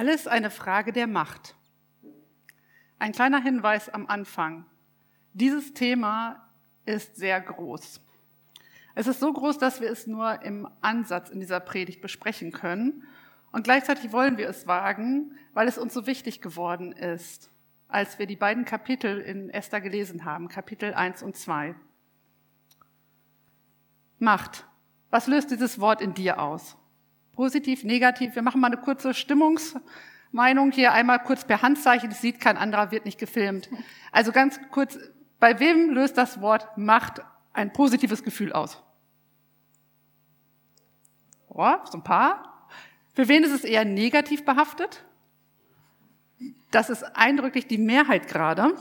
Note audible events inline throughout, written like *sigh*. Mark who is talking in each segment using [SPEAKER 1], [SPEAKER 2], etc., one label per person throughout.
[SPEAKER 1] Alles eine Frage der Macht. Ein kleiner Hinweis am Anfang. Dieses Thema ist sehr groß. Es ist so groß, dass wir es nur im Ansatz in dieser Predigt besprechen können. Und gleichzeitig wollen wir es wagen, weil es uns so wichtig geworden ist, als wir die beiden Kapitel in Esther gelesen haben, Kapitel 1 und 2. Macht. Was löst dieses Wort in dir aus? Positiv, negativ? Wir machen mal eine kurze Stimmungsmeinung hier einmal kurz per Handzeichen. Das sieht kein anderer, wird nicht gefilmt. Also ganz kurz, bei wem löst das Wort Macht ein positives Gefühl aus? Oh, so ein paar. Für wen ist es eher negativ behaftet? Das ist eindrücklich die Mehrheit gerade.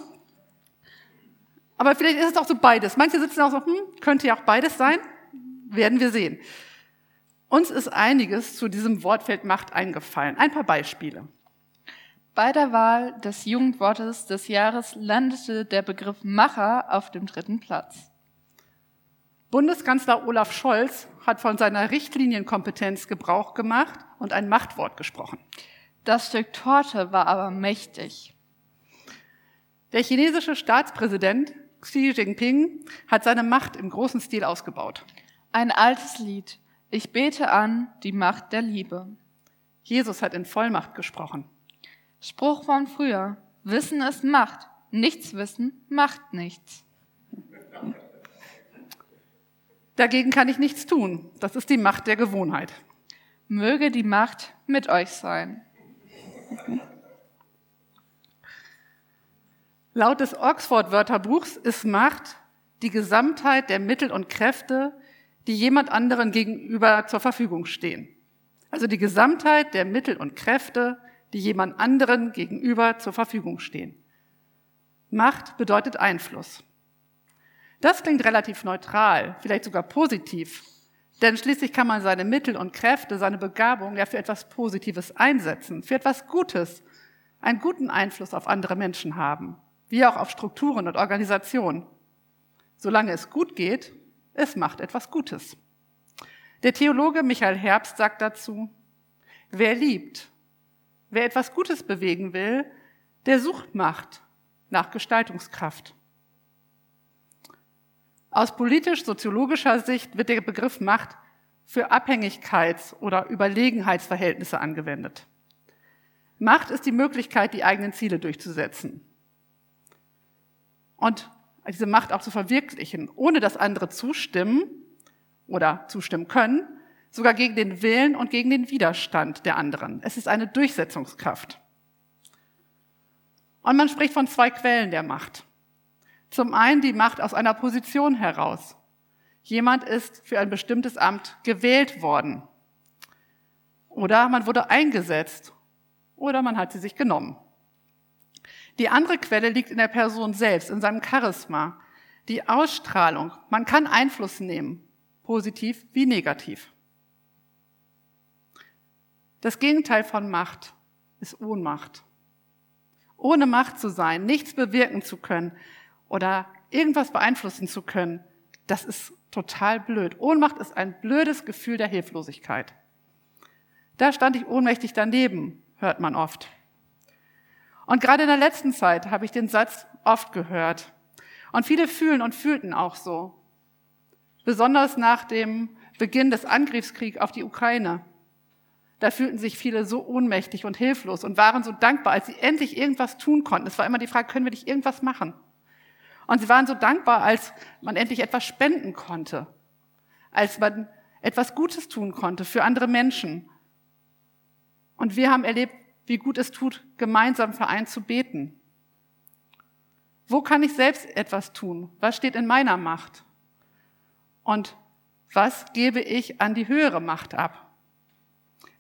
[SPEAKER 1] Aber vielleicht ist es auch so beides. Manche sitzen auch so, hm, könnte ja auch beides sein. Werden wir sehen. Uns ist einiges zu diesem Wortfeld Macht eingefallen. Ein paar Beispiele.
[SPEAKER 2] Bei der Wahl des Jugendwortes des Jahres landete der Begriff Macher auf dem dritten Platz.
[SPEAKER 1] Bundeskanzler Olaf Scholz hat von seiner Richtlinienkompetenz Gebrauch gemacht und ein Machtwort gesprochen.
[SPEAKER 2] Das Stück Torte war aber mächtig.
[SPEAKER 1] Der chinesische Staatspräsident Xi Jinping hat seine Macht im großen Stil ausgebaut.
[SPEAKER 2] Ein altes Lied. Ich bete an die Macht der Liebe.
[SPEAKER 1] Jesus hat in Vollmacht gesprochen.
[SPEAKER 2] Spruch von früher. Wissen ist Macht. Nichts wissen macht nichts.
[SPEAKER 1] Dagegen kann ich nichts tun. Das ist die Macht der Gewohnheit.
[SPEAKER 2] Möge die Macht mit euch sein.
[SPEAKER 1] Laut des Oxford-Wörterbuchs ist Macht die Gesamtheit der Mittel und Kräfte, die jemand anderen gegenüber zur Verfügung stehen. Also die Gesamtheit der Mittel und Kräfte, die jemand anderen gegenüber zur Verfügung stehen. Macht bedeutet Einfluss. Das klingt relativ neutral, vielleicht sogar positiv, denn schließlich kann man seine Mittel und Kräfte, seine Begabung ja für etwas Positives einsetzen, für etwas Gutes, einen guten Einfluss auf andere Menschen haben, wie auch auf Strukturen und Organisationen. Solange es gut geht, es macht etwas Gutes. Der Theologe Michael Herbst sagt dazu, wer liebt, wer etwas Gutes bewegen will, der sucht Macht nach Gestaltungskraft. Aus politisch-soziologischer Sicht wird der Begriff Macht für Abhängigkeits- oder Überlegenheitsverhältnisse angewendet. Macht ist die Möglichkeit, die eigenen Ziele durchzusetzen. Und diese Macht auch zu verwirklichen, ohne dass andere zustimmen oder zustimmen können, sogar gegen den Willen und gegen den Widerstand der anderen. Es ist eine Durchsetzungskraft. Und man spricht von zwei Quellen der Macht. Zum einen die Macht aus einer Position heraus. Jemand ist für ein bestimmtes Amt gewählt worden. Oder man wurde eingesetzt. Oder man hat sie sich genommen. Die andere Quelle liegt in der Person selbst, in seinem Charisma, die Ausstrahlung. Man kann Einfluss nehmen, positiv wie negativ. Das Gegenteil von Macht ist Ohnmacht. Ohne Macht zu sein, nichts bewirken zu können oder irgendwas beeinflussen zu können, das ist total blöd. Ohnmacht ist ein blödes Gefühl der Hilflosigkeit. Da stand ich ohnmächtig daneben, hört man oft. Und gerade in der letzten Zeit habe ich den Satz oft gehört. Und viele fühlen und fühlten auch so. Besonders nach dem Beginn des Angriffskriegs auf die Ukraine. Da fühlten sich viele so ohnmächtig und hilflos und waren so dankbar, als sie endlich irgendwas tun konnten. Es war immer die Frage, können wir nicht irgendwas machen? Und sie waren so dankbar, als man endlich etwas spenden konnte, als man etwas Gutes tun konnte für andere Menschen. Und wir haben erlebt, wie gut es tut, gemeinsam vereint zu beten. Wo kann ich selbst etwas tun? Was steht in meiner Macht? Und was gebe ich an die höhere Macht ab?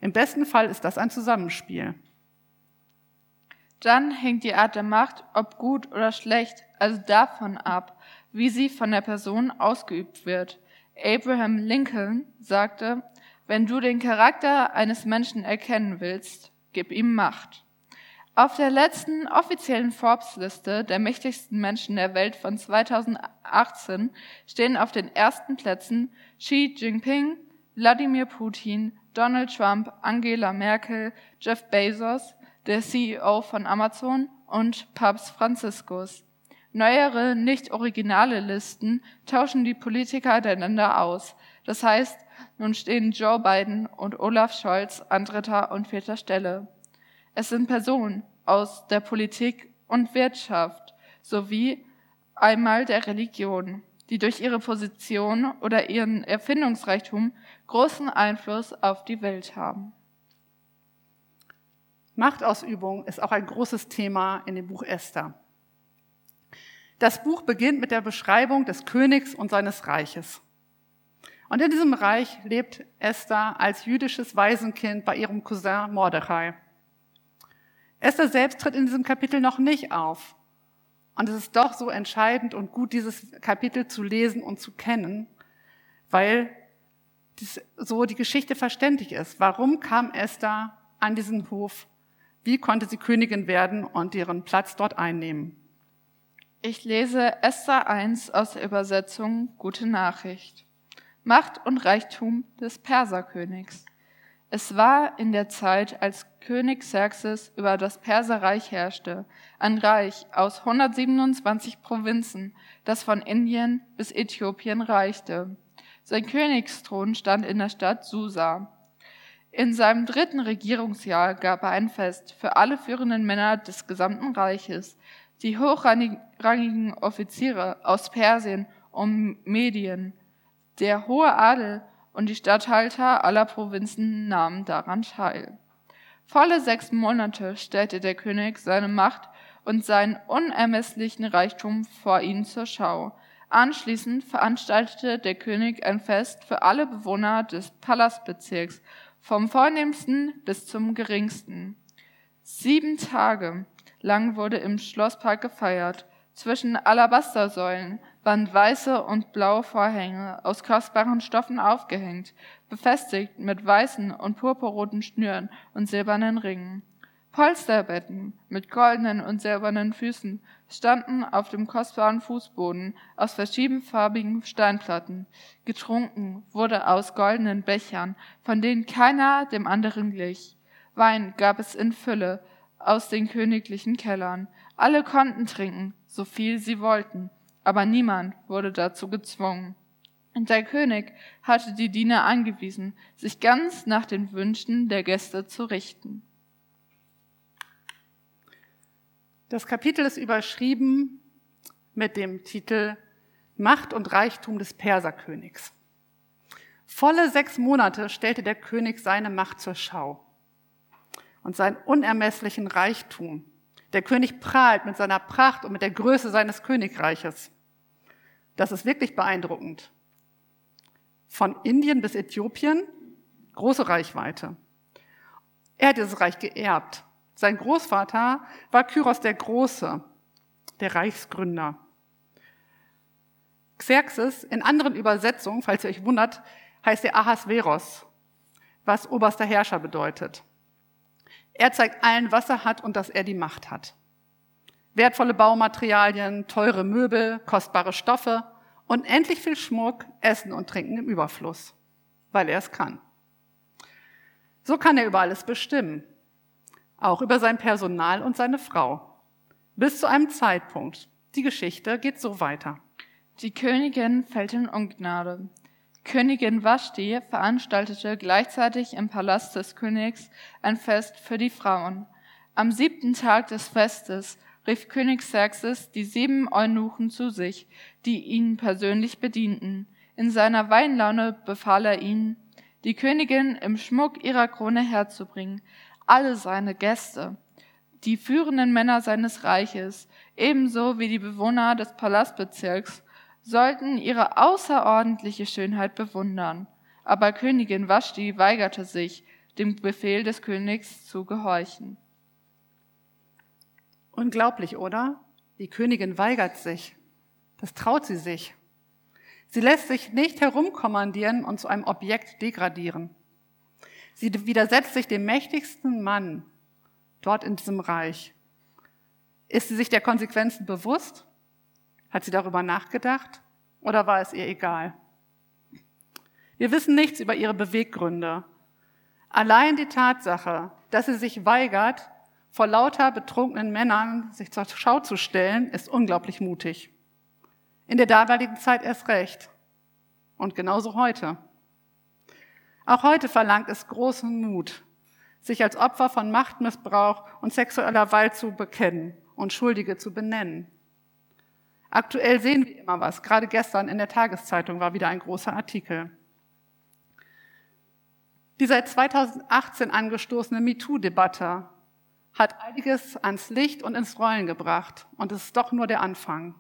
[SPEAKER 1] Im besten Fall ist das ein Zusammenspiel.
[SPEAKER 2] Dann hängt die Art der Macht, ob gut oder schlecht, also davon ab, wie sie von der Person ausgeübt wird. Abraham Lincoln sagte, wenn du den Charakter eines Menschen erkennen willst, gib ihm Macht. Auf der letzten offiziellen Forbes-Liste der mächtigsten Menschen der Welt von 2018 stehen auf den ersten Plätzen Xi Jinping, Wladimir Putin, Donald Trump, Angela Merkel, Jeff Bezos, der CEO von Amazon und Papst Franziskus. Neuere, nicht originale Listen tauschen die Politiker der Länder aus. Das heißt, nun stehen Joe Biden und Olaf Scholz an dritter und vierter Stelle. Es sind Personen aus der Politik und Wirtschaft sowie einmal der Religion, die durch ihre Position oder ihren Erfindungsreichtum großen Einfluss auf die Welt haben.
[SPEAKER 1] Machtausübung ist auch ein großes Thema in dem Buch Esther. Das Buch beginnt mit der Beschreibung des Königs und seines Reiches. Und in diesem Reich lebt Esther als jüdisches Waisenkind bei ihrem Cousin Mordechai. Esther selbst tritt in diesem Kapitel noch nicht auf. Und es ist doch so entscheidend und gut, dieses Kapitel zu lesen und zu kennen, weil so die Geschichte verständlich ist. Warum kam Esther an diesen Hof? Wie konnte sie Königin werden und ihren Platz dort einnehmen?
[SPEAKER 2] Ich lese Esther 1 aus der Übersetzung Gute Nachricht. Macht und Reichtum des Perserkönigs. Es war in der Zeit, als König Xerxes über das Perserreich herrschte, ein Reich aus 127 Provinzen, das von Indien bis Äthiopien reichte. Sein Königsthron stand in der Stadt Susa. In seinem dritten Regierungsjahr gab er ein Fest für alle führenden Männer des gesamten Reiches, die hochrangigen Offiziere aus Persien und Medien, der hohe Adel und die Statthalter aller Provinzen nahmen daran teil. Volle sechs Monate stellte der König seine Macht und seinen unermesslichen Reichtum vor ihnen zur Schau. Anschließend veranstaltete der König ein Fest für alle Bewohner des Palastbezirks, vom vornehmsten bis zum geringsten. Sieben Tage lang wurde im Schlosspark gefeiert. Zwischen Alabastersäulen waren weiße und blaue Vorhänge aus kostbaren Stoffen aufgehängt, befestigt mit weißen und purpurroten Schnüren und silbernen Ringen. Polsterbetten mit goldenen und silbernen Füßen standen auf dem kostbaren Fußboden aus verschiedenfarbigen Steinplatten. Getrunken wurde aus goldenen Bechern, von denen keiner dem anderen glich. Wein gab es in Fülle, aus den königlichen Kellern. Alle konnten trinken, so viel sie wollten, aber niemand wurde dazu gezwungen. Und der König hatte die Diener angewiesen, sich ganz nach den Wünschen der Gäste zu richten.
[SPEAKER 1] Das Kapitel ist überschrieben mit dem Titel Macht und Reichtum des Perserkönigs. Volle sechs Monate stellte der König seine Macht zur Schau und seinen unermesslichen Reichtum. Der König prahlt mit seiner Pracht und mit der Größe seines Königreiches. Das ist wirklich beeindruckend. Von Indien bis Äthiopien, große Reichweite. Er hat dieses Reich geerbt. Sein Großvater war Kyros der Große, der Reichsgründer. Xerxes, in anderen Übersetzungen, falls ihr euch wundert, heißt er Ahasveros, was oberster Herrscher bedeutet. Er zeigt allen, was er hat und dass er die Macht hat. Wertvolle Baumaterialien, teure Möbel, kostbare Stoffe und endlich viel Schmuck, Essen und Trinken im Überfluss, weil er es kann. So kann er über alles bestimmen, auch über sein Personal und seine Frau. Bis zu einem Zeitpunkt. Die Geschichte geht so weiter.
[SPEAKER 2] Die Königin fällt in Ungnade. Königin Vashti veranstaltete gleichzeitig im Palast des Königs ein Fest für die Frauen. Am siebten Tag des Festes rief König Xerxes die sieben Eunuchen zu sich, die ihn persönlich bedienten. In seiner Weinlaune befahl er ihnen, die Königin im Schmuck ihrer Krone herzubringen, alle seine Gäste, die führenden Männer seines Reiches, ebenso wie die Bewohner des Palastbezirks sollten ihre außerordentliche Schönheit bewundern. Aber Königin Vashti weigerte sich, dem Befehl des Königs zu gehorchen.
[SPEAKER 1] Unglaublich, oder? Die Königin weigert sich. Das traut sie sich. Sie lässt sich nicht herumkommandieren und zu einem Objekt degradieren. Sie widersetzt sich dem mächtigsten Mann dort in diesem Reich. Ist sie sich der Konsequenzen bewusst? Hat sie darüber nachgedacht oder war es ihr egal? Wir wissen nichts über ihre Beweggründe. Allein die Tatsache, dass sie sich weigert, vor lauter betrunkenen Männern sich zur Schau zu stellen, ist unglaublich mutig. In der damaligen Zeit erst recht. Und genauso heute. Auch heute verlangt es großen Mut, sich als Opfer von Machtmissbrauch und sexueller Gewalt zu bekennen und Schuldige zu benennen. Aktuell sehen wir immer was. Gerade gestern in der Tageszeitung war wieder ein großer Artikel. Die seit 2018 angestoßene MeToo-Debatte hat einiges ans Licht und ins Rollen gebracht. Und es ist doch nur der Anfang.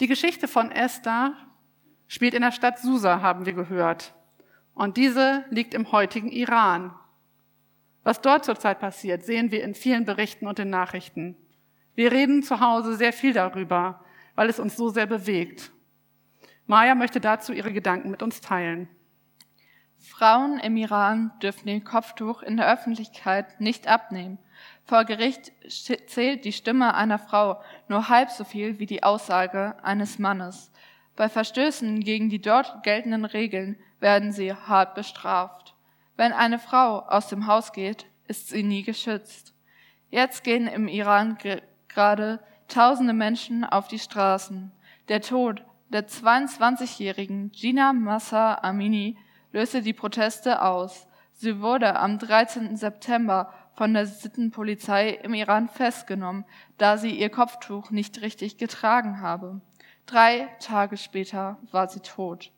[SPEAKER 1] Die Geschichte von Esther spielt in der Stadt Susa, haben wir gehört. Und diese liegt im heutigen Iran. Was dort zurzeit passiert, sehen wir in vielen Berichten und in Nachrichten. Wir reden zu Hause sehr viel darüber, weil es uns so sehr bewegt. Maya möchte dazu ihre Gedanken mit uns teilen.
[SPEAKER 2] Frauen im Iran dürfen den Kopftuch in der Öffentlichkeit nicht abnehmen. Vor Gericht zählt die Stimme einer Frau nur halb so viel wie die Aussage eines Mannes. Bei Verstößen gegen die dort geltenden Regeln werden sie hart bestraft. Wenn eine Frau aus dem Haus geht, ist sie nie geschützt. Jetzt gehen im Iran gerade tausende Menschen auf die Straßen. Der Tod der 22-jährigen Gina Massa Amini löste die Proteste aus. Sie wurde am 13. September von der Sittenpolizei im Iran festgenommen, da sie ihr Kopftuch nicht richtig getragen habe. Drei Tage später war sie tot.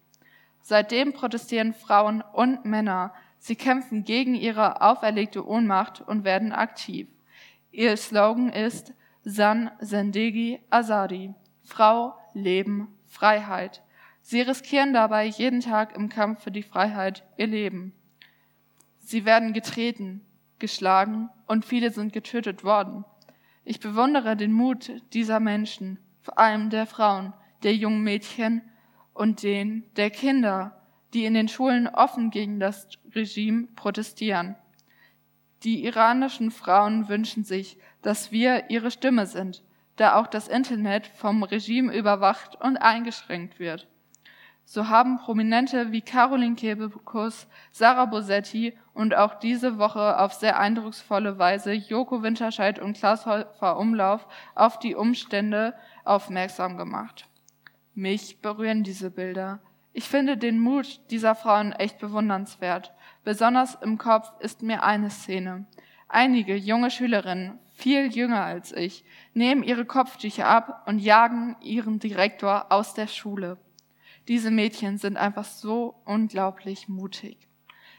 [SPEAKER 2] Seitdem protestieren Frauen und Männer. Sie kämpfen gegen ihre auferlegte Ohnmacht und werden aktiv. Ihr Slogan ist San Zendegi Azadi. Frau, Leben, Freiheit. Sie riskieren dabei jeden Tag im Kampf für die Freiheit ihr Leben. Sie werden getreten, geschlagen und viele sind getötet worden. Ich bewundere den Mut dieser Menschen, vor allem der Frauen, der jungen Mädchen und den der Kinder, die in den Schulen offen gegen das Regime protestieren. Die iranischen Frauen wünschen sich, dass wir ihre Stimme sind, da auch das Internet vom Regime überwacht und eingeschränkt wird. So haben Prominente wie Caroline Kebekus, Sarah Bosetti und auch diese Woche auf sehr eindrucksvolle Weise Joko Winterscheid und Klaas Häufer Umlauf auf die Umstände aufmerksam gemacht. Mich berühren diese Bilder. Ich finde den Mut dieser Frauen echt bewundernswert. Besonders im Kopf ist mir eine Szene. Einige junge Schülerinnen, viel jünger als ich, nehmen ihre Kopftücher ab und jagen ihren Direktor aus der Schule. Diese Mädchen sind einfach so unglaublich mutig.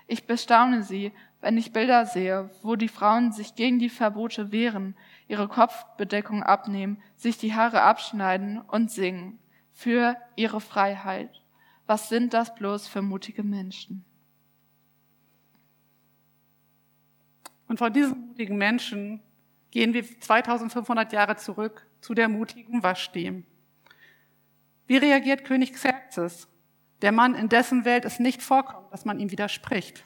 [SPEAKER 2] Ich bestaune sie, wenn ich Bilder sehe, wo die Frauen sich gegen die Verbote wehren, ihre Kopfbedeckung abnehmen, sich die Haare abschneiden und singen für ihre Freiheit. Was sind das bloß für mutige Menschen?
[SPEAKER 1] Und von diesen mutigen Menschen gehen wir 2500 Jahre zurück zu der mutigen Waschdi. Wie reagiert König Xerxes, der Mann, in dessen Welt es nicht vorkommt, dass man ihm widerspricht?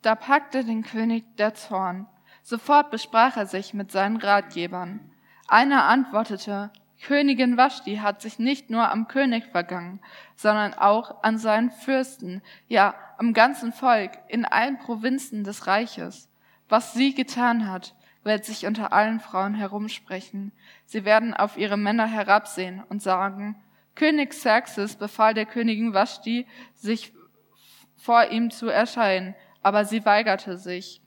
[SPEAKER 2] Da packte den König der Zorn. Sofort besprach er sich mit seinen Ratgebern. Einer antwortete, Königin Vashti hat sich nicht nur am König vergangen, sondern auch an seinen Fürsten, ja, am ganzen Volk, in allen Provinzen des Reiches. Was sie getan hat, wird sich unter allen Frauen herumsprechen. Sie werden auf ihre Männer herabsehen und sagen, König Xerxes befahl der Königin Vashti, sich vor ihm zu erscheinen, aber sie weigerte sich.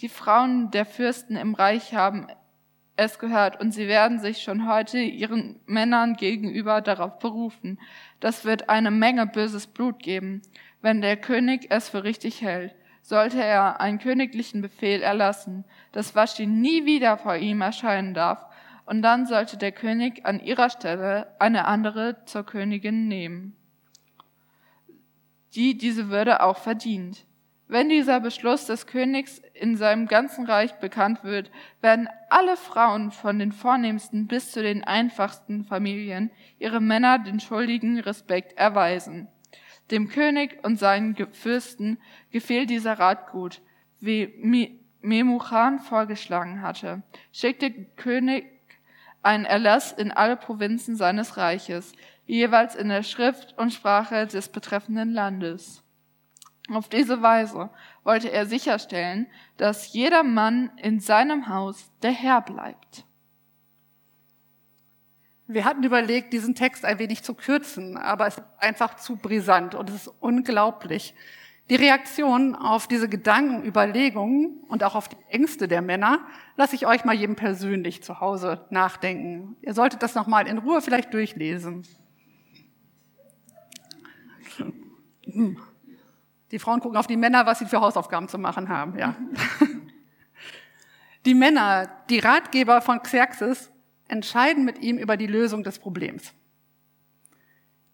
[SPEAKER 2] Die Frauen der Fürsten im Reich haben es gehört und sie werden sich schon heute ihren Männern gegenüber darauf berufen. Das wird eine Menge böses Blut geben, wenn der König es für richtig hält sollte er einen königlichen Befehl erlassen, dass Vashti nie wieder vor ihm erscheinen darf, und dann sollte der König an ihrer Stelle eine andere zur Königin nehmen, die diese Würde auch verdient. Wenn dieser Beschluss des Königs in seinem ganzen Reich bekannt wird, werden alle Frauen von den vornehmsten bis zu den einfachsten Familien ihre Männer den schuldigen Respekt erweisen. Dem König und seinen Fürsten gefiel dieser Rat gut, wie Memuchan vorgeschlagen hatte. Schickte König einen Erlass in alle Provinzen seines Reiches. jeweils in der Schrift und Sprache des betreffenden Landes. Auf diese Weise wollte er sicherstellen, dass jeder Mann in seinem Haus der Herr bleibt.
[SPEAKER 1] Wir hatten überlegt, diesen Text ein wenig zu kürzen, aber es ist einfach zu brisant und es ist unglaublich. Die Reaktion auf diese Gedanken, Überlegungen und auch auf die Ängste der Männer lasse ich euch mal jedem persönlich zu Hause nachdenken. Ihr solltet das nochmal in Ruhe vielleicht durchlesen. Die Frauen gucken auf die Männer, was sie für Hausaufgaben zu machen haben, ja. *laughs* Die Männer, die Ratgeber von Xerxes, entscheiden mit ihm über die Lösung des Problems.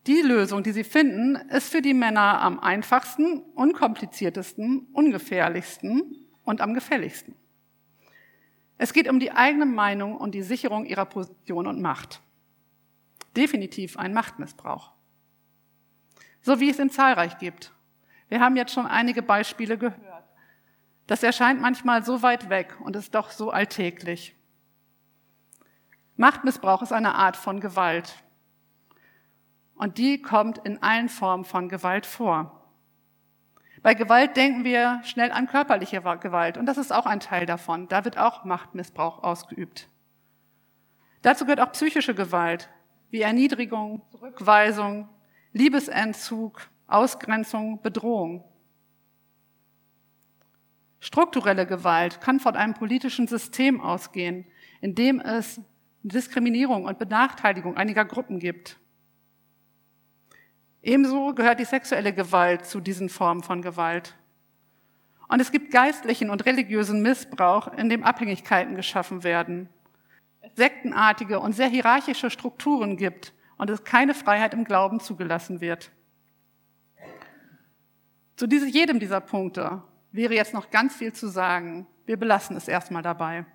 [SPEAKER 1] Die Lösung, die sie finden, ist für die Männer am einfachsten, unkompliziertesten, ungefährlichsten und am gefälligsten. Es geht um die eigene Meinung und die Sicherung ihrer Position und Macht. Definitiv ein Machtmissbrauch. So wie es in zahlreich gibt. Wir haben jetzt schon einige Beispiele gehört. Das erscheint manchmal so weit weg und ist doch so alltäglich. Machtmissbrauch ist eine Art von Gewalt. Und die kommt in allen Formen von Gewalt vor. Bei Gewalt denken wir schnell an körperliche Gewalt und das ist auch ein Teil davon. Da wird auch Machtmissbrauch ausgeübt. Dazu gehört auch psychische Gewalt, wie Erniedrigung, Zurückweisung, Liebesentzug, Ausgrenzung, Bedrohung. Strukturelle Gewalt kann von einem politischen System ausgehen, in dem es Diskriminierung und Benachteiligung einiger Gruppen gibt. Ebenso gehört die sexuelle Gewalt zu diesen Formen von Gewalt. Und es gibt geistlichen und religiösen Missbrauch, in dem Abhängigkeiten geschaffen werden, sektenartige und sehr hierarchische Strukturen gibt und es keine Freiheit im Glauben zugelassen wird. Zu jedem dieser Punkte wäre jetzt noch ganz viel zu sagen. Wir belassen es erstmal dabei.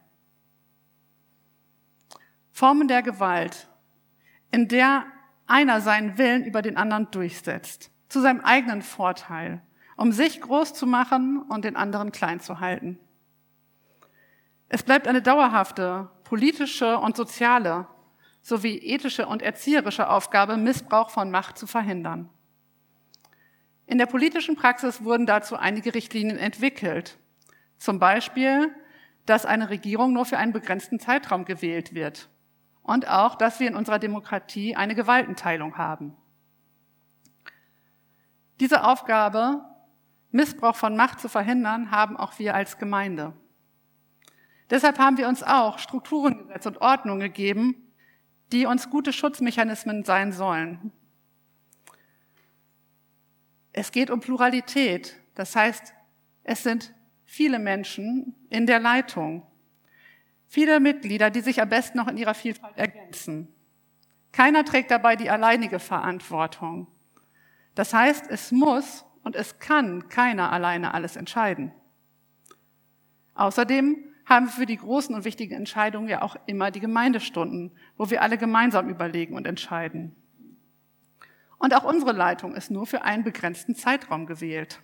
[SPEAKER 1] Formen der Gewalt, in der einer seinen Willen über den anderen durchsetzt, zu seinem eigenen Vorteil, um sich groß zu machen und den anderen klein zu halten. Es bleibt eine dauerhafte politische und soziale sowie ethische und erzieherische Aufgabe, Missbrauch von Macht zu verhindern. In der politischen Praxis wurden dazu einige Richtlinien entwickelt. Zum Beispiel, dass eine Regierung nur für einen begrenzten Zeitraum gewählt wird und auch, dass wir in unserer Demokratie eine Gewaltenteilung haben. Diese Aufgabe, Missbrauch von Macht zu verhindern, haben auch wir als Gemeinde. Deshalb haben wir uns auch Strukturen gesetzt und Ordnungen gegeben, die uns gute Schutzmechanismen sein sollen. Es geht um Pluralität. Das heißt, es sind viele Menschen in der Leitung. Viele Mitglieder, die sich am besten noch in ihrer Vielfalt ergänzen. Keiner trägt dabei die alleinige Verantwortung. Das heißt, es muss und es kann keiner alleine alles entscheiden. Außerdem haben wir für die großen und wichtigen Entscheidungen ja auch immer die Gemeindestunden, wo wir alle gemeinsam überlegen und entscheiden. Und auch unsere Leitung ist nur für einen begrenzten Zeitraum gewählt.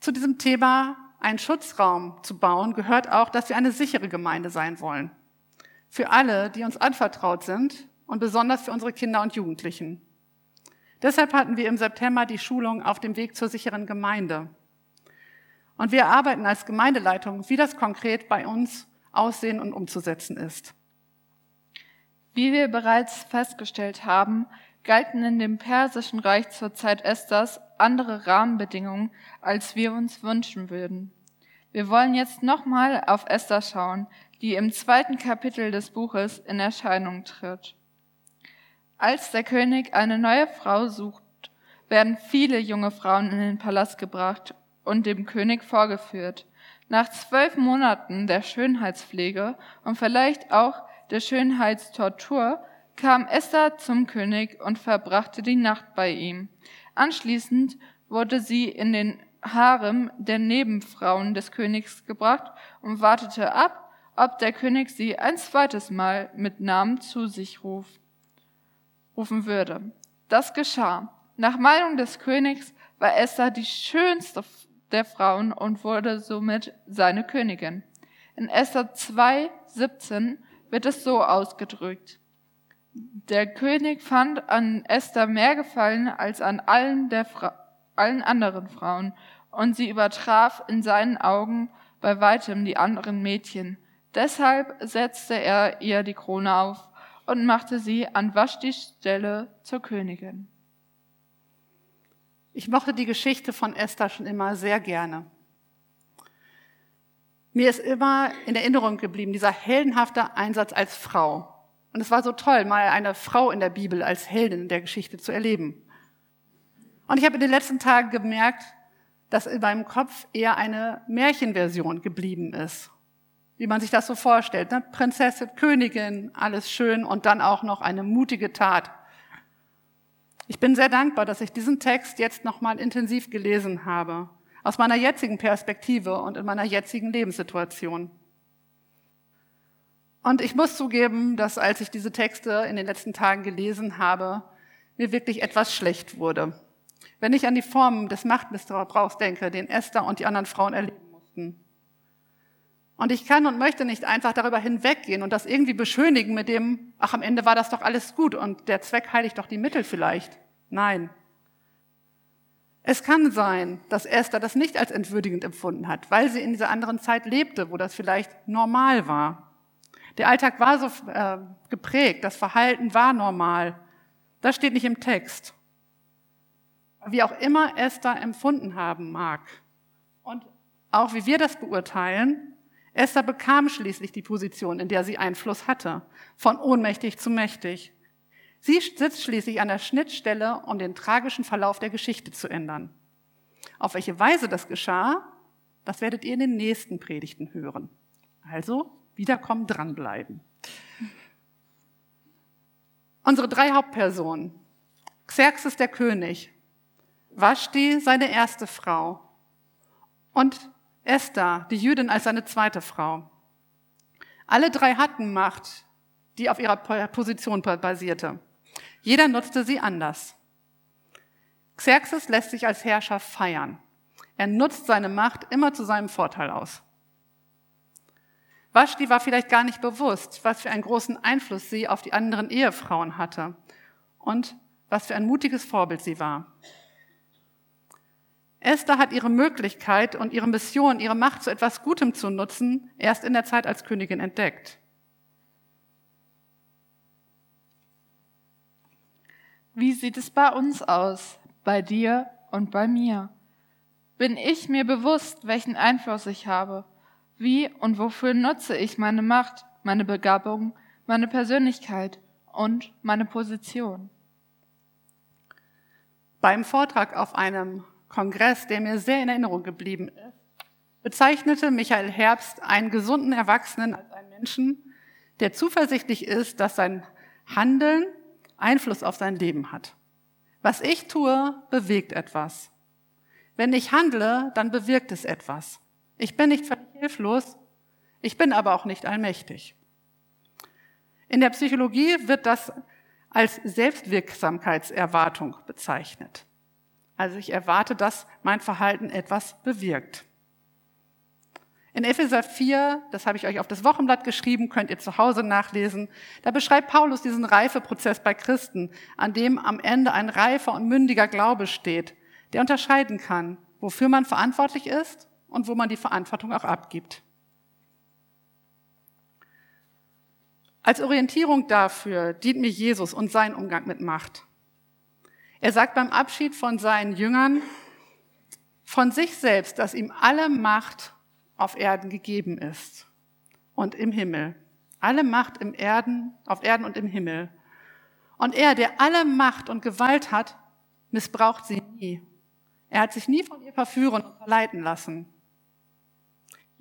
[SPEAKER 1] Zu diesem Thema einen Schutzraum zu bauen, gehört auch, dass wir eine sichere Gemeinde sein wollen. Für alle, die uns anvertraut sind und besonders für unsere Kinder und Jugendlichen. Deshalb hatten wir im September die Schulung auf dem Weg zur sicheren Gemeinde. Und wir arbeiten als Gemeindeleitung, wie das konkret bei uns aussehen und umzusetzen ist.
[SPEAKER 2] Wie wir bereits festgestellt haben, galten in dem persischen Reich zur Zeit Esthers andere Rahmenbedingungen, als wir uns wünschen würden. Wir wollen jetzt nochmal auf Esther schauen, die im zweiten Kapitel des Buches in Erscheinung tritt. Als der König eine neue Frau sucht, werden viele junge Frauen in den Palast gebracht und dem König vorgeführt. Nach zwölf Monaten der Schönheitspflege und vielleicht auch der Schönheitstortur kam Esther zum König und verbrachte die Nacht bei ihm. Anschließend wurde sie in den Harem der Nebenfrauen des Königs gebracht und wartete ab, ob der König sie ein zweites Mal mit Namen zu sich ruf, rufen würde. Das geschah. Nach Meinung des Königs war Esther die schönste der Frauen und wurde somit seine Königin. In Esther 2, 17 wird es so ausgedrückt. Der König fand an Esther mehr Gefallen als an allen, der Fra allen anderen Frauen, und sie übertraf in seinen Augen bei weitem die anderen Mädchen. Deshalb setzte er ihr die Krone auf und machte sie an Waschtis Stelle zur Königin.
[SPEAKER 1] Ich mochte die Geschichte von Esther schon immer sehr gerne. Mir ist immer in Erinnerung geblieben, dieser heldenhafte Einsatz als Frau. Und es war so toll, mal eine Frau in der Bibel als Heldin in der Geschichte zu erleben. Und ich habe in den letzten Tagen gemerkt, dass in meinem Kopf eher eine Märchenversion geblieben ist. Wie man sich das so vorstellt. Ne? Prinzessin, Königin, alles schön und dann auch noch eine mutige Tat. Ich bin sehr dankbar, dass ich diesen Text jetzt nochmal intensiv gelesen habe. Aus meiner jetzigen Perspektive und in meiner jetzigen Lebenssituation. Und ich muss zugeben, dass als ich diese Texte in den letzten Tagen gelesen habe, mir wirklich etwas schlecht wurde. Wenn ich an die Formen des Machtmissbrauchs denke, den Esther und die anderen Frauen erleben mussten. Und ich kann und möchte nicht einfach darüber hinweggehen und das irgendwie beschönigen mit dem, ach, am Ende war das doch alles gut und der Zweck heiligt doch die Mittel vielleicht. Nein. Es kann sein, dass Esther das nicht als entwürdigend empfunden hat, weil sie in dieser anderen Zeit lebte, wo das vielleicht normal war. Der Alltag war so äh, geprägt, das Verhalten war normal. Das steht nicht im Text. Wie auch immer Esther empfunden haben mag und auch wie wir das beurteilen, Esther bekam schließlich die Position, in der sie Einfluss hatte, von ohnmächtig zu mächtig. Sie sitzt schließlich an der Schnittstelle, um den tragischen Verlauf der Geschichte zu ändern. Auf welche Weise das geschah, das werdet ihr in den nächsten Predigten hören. Also Wiederkommen dranbleiben. Unsere drei Hauptpersonen. Xerxes der König, Vashti seine erste Frau und Esther, die Jüdin, als seine zweite Frau. Alle drei hatten Macht, die auf ihrer Position basierte. Jeder nutzte sie anders. Xerxes lässt sich als Herrscher feiern. Er nutzt seine Macht immer zu seinem Vorteil aus. Vashti war vielleicht gar nicht bewusst, was für einen großen Einfluss sie auf die anderen Ehefrauen hatte und was für ein mutiges Vorbild sie war. Esther hat ihre Möglichkeit und ihre Mission, ihre Macht zu etwas Gutem zu nutzen, erst in der Zeit als Königin entdeckt.
[SPEAKER 2] Wie sieht es bei uns aus, bei dir und bei mir? Bin ich mir bewusst, welchen Einfluss ich habe? Wie und wofür nutze ich meine Macht, meine Begabung, meine Persönlichkeit und meine Position?
[SPEAKER 1] Beim Vortrag auf einem Kongress, der mir sehr in Erinnerung geblieben ist, bezeichnete Michael Herbst einen gesunden Erwachsenen als einen Menschen, der zuversichtlich ist, dass sein Handeln Einfluss auf sein Leben hat. Was ich tue, bewegt etwas. Wenn ich handle, dann bewirkt es etwas. Ich bin nicht völlig hilflos, ich bin aber auch nicht allmächtig. In der Psychologie wird das als Selbstwirksamkeitserwartung bezeichnet. Also ich erwarte, dass mein Verhalten etwas bewirkt. In Epheser 4, das habe ich euch auf das Wochenblatt geschrieben, könnt ihr zu Hause nachlesen, da beschreibt Paulus diesen Reifeprozess bei Christen, an dem am Ende ein reifer und mündiger Glaube steht, der unterscheiden kann, wofür man verantwortlich ist und wo man die Verantwortung auch abgibt. Als Orientierung dafür dient mir Jesus und sein Umgang mit Macht. Er sagt beim Abschied von seinen Jüngern von sich selbst, dass ihm alle Macht auf Erden gegeben ist und im Himmel. Alle Macht im Erden, auf Erden und im Himmel. Und er, der alle Macht und Gewalt hat, missbraucht sie nie. Er hat sich nie von ihr verführen und verleiten lassen.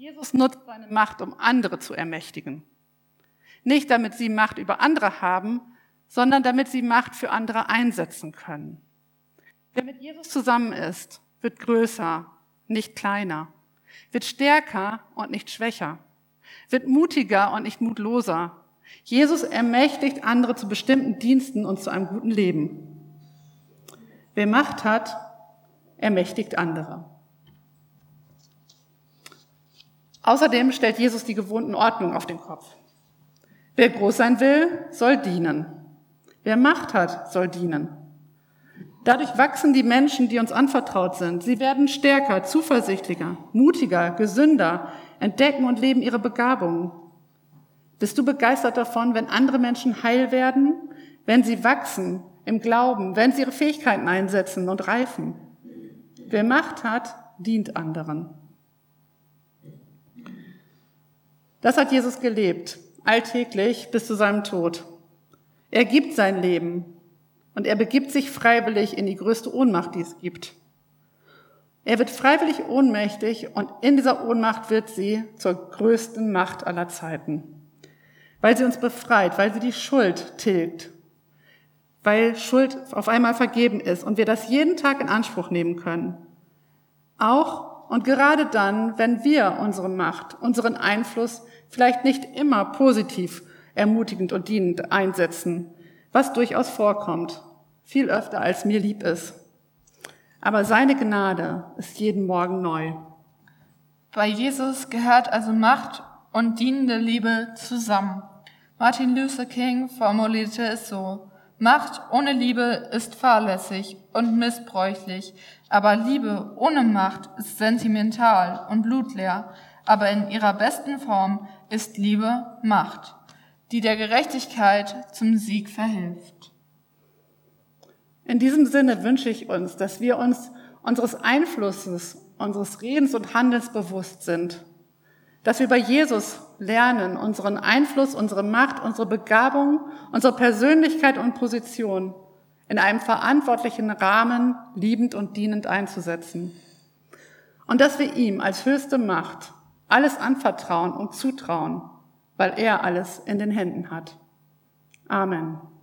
[SPEAKER 1] Jesus nutzt seine Macht, um andere zu ermächtigen. Nicht damit sie Macht über andere haben, sondern damit sie Macht für andere einsetzen können. Wer mit Jesus zusammen ist, wird größer, nicht kleiner, wird stärker und nicht schwächer, wird mutiger und nicht mutloser. Jesus ermächtigt andere zu bestimmten Diensten und zu einem guten Leben. Wer Macht hat, ermächtigt andere. Außerdem stellt Jesus die gewohnten Ordnungen auf den Kopf. Wer groß sein will, soll dienen. Wer Macht hat, soll dienen. Dadurch wachsen die Menschen, die uns anvertraut sind. Sie werden stärker, zuversichtlicher, mutiger, gesünder, entdecken und leben ihre Begabungen. Bist du begeistert davon, wenn andere Menschen heil werden, wenn sie wachsen im Glauben, wenn sie ihre Fähigkeiten einsetzen und reifen? Wer Macht hat, dient anderen. Das hat Jesus gelebt, alltäglich bis zu seinem Tod. Er gibt sein Leben und er begibt sich freiwillig in die größte Ohnmacht, die es gibt. Er wird freiwillig ohnmächtig und in dieser Ohnmacht wird sie zur größten Macht aller Zeiten. Weil sie uns befreit, weil sie die Schuld tilgt, weil Schuld auf einmal vergeben ist und wir das jeden Tag in Anspruch nehmen können. Auch und gerade dann, wenn wir unsere Macht, unseren Einfluss vielleicht nicht immer positiv, ermutigend und dienend einsetzen, was durchaus vorkommt, viel öfter als mir lieb ist. Aber seine Gnade ist jeden Morgen neu.
[SPEAKER 2] Bei Jesus gehört also Macht und dienende Liebe zusammen. Martin Luther King formulierte es so. Macht ohne Liebe ist fahrlässig und missbräuchlich, aber Liebe ohne Macht ist sentimental und blutleer, aber in ihrer besten Form ist Liebe Macht, die der Gerechtigkeit zum Sieg verhilft.
[SPEAKER 1] In diesem Sinne wünsche ich uns, dass wir uns unseres Einflusses, unseres Redens und Handelns bewusst sind, dass wir bei Jesus lernen, unseren Einfluss, unsere Macht, unsere Begabung, unsere Persönlichkeit und Position in einem verantwortlichen Rahmen liebend und dienend einzusetzen. Und dass wir ihm als höchste Macht alles anvertrauen und zutrauen, weil er alles in den Händen hat. Amen.